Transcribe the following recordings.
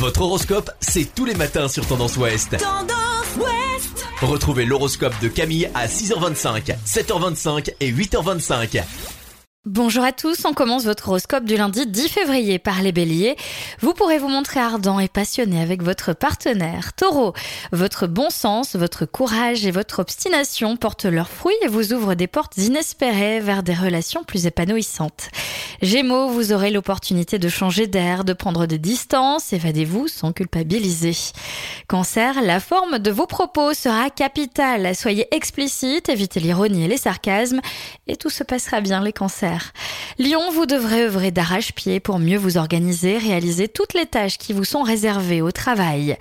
Votre horoscope, c'est tous les matins sur Tendance Ouest. Tendance Ouest Retrouvez l'horoscope de Camille à 6h25, 7h25 et 8h25. Bonjour à tous, on commence votre horoscope du lundi 10 février par les béliers. Vous pourrez vous montrer ardent et passionné avec votre partenaire. Taureau, votre bon sens, votre courage et votre obstination portent leurs fruits et vous ouvrent des portes inespérées vers des relations plus épanouissantes. Gémeaux, vous aurez l'opportunité de changer d'air, de prendre des distances, évadez-vous sans culpabiliser. Cancer, la forme de vos propos sera capitale. Soyez explicite, évitez l'ironie et les sarcasmes et tout se passera bien les cancers. Lion, vous devrez œuvrer d'arrache-pied pour mieux vous organiser, réaliser toutes les tâches qui vous sont réservées au travail.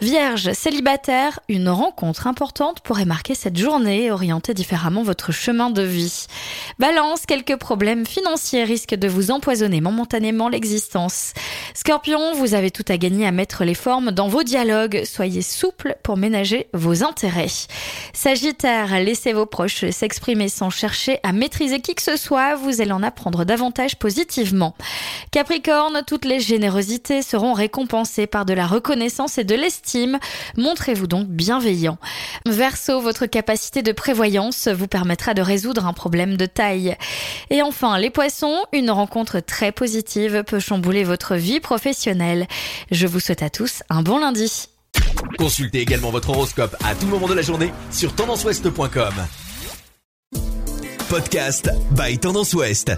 Vierge, célibataire, une rencontre importante pourrait marquer cette journée et orienter différemment votre chemin de vie. Balance, quelques problèmes financiers risquent de vous empoisonner momentanément l'existence. Scorpion, vous avez tout à gagner à mettre les formes dans vos dialogues. Soyez souple pour ménager vos intérêts. Sagittaire, laissez vos proches s'exprimer sans chercher à maîtriser qui que ce soit. Vous allez en apprendre davantage positivement. Capricorne, toutes les générosités seront récompensées par de la reconnaissance et de l'estime. Montrez-vous donc bienveillant. Verseau, votre capacité de prévoyance vous permettra de résoudre un problème de taille. Et enfin, les poissons, une rencontre très positive peut chambouler votre vie professionnelle. Je vous souhaite à tous un bon lundi. Consultez également votre horoscope à tout moment de la journée sur tendanceouest.com. Podcast by Tendance Ouest.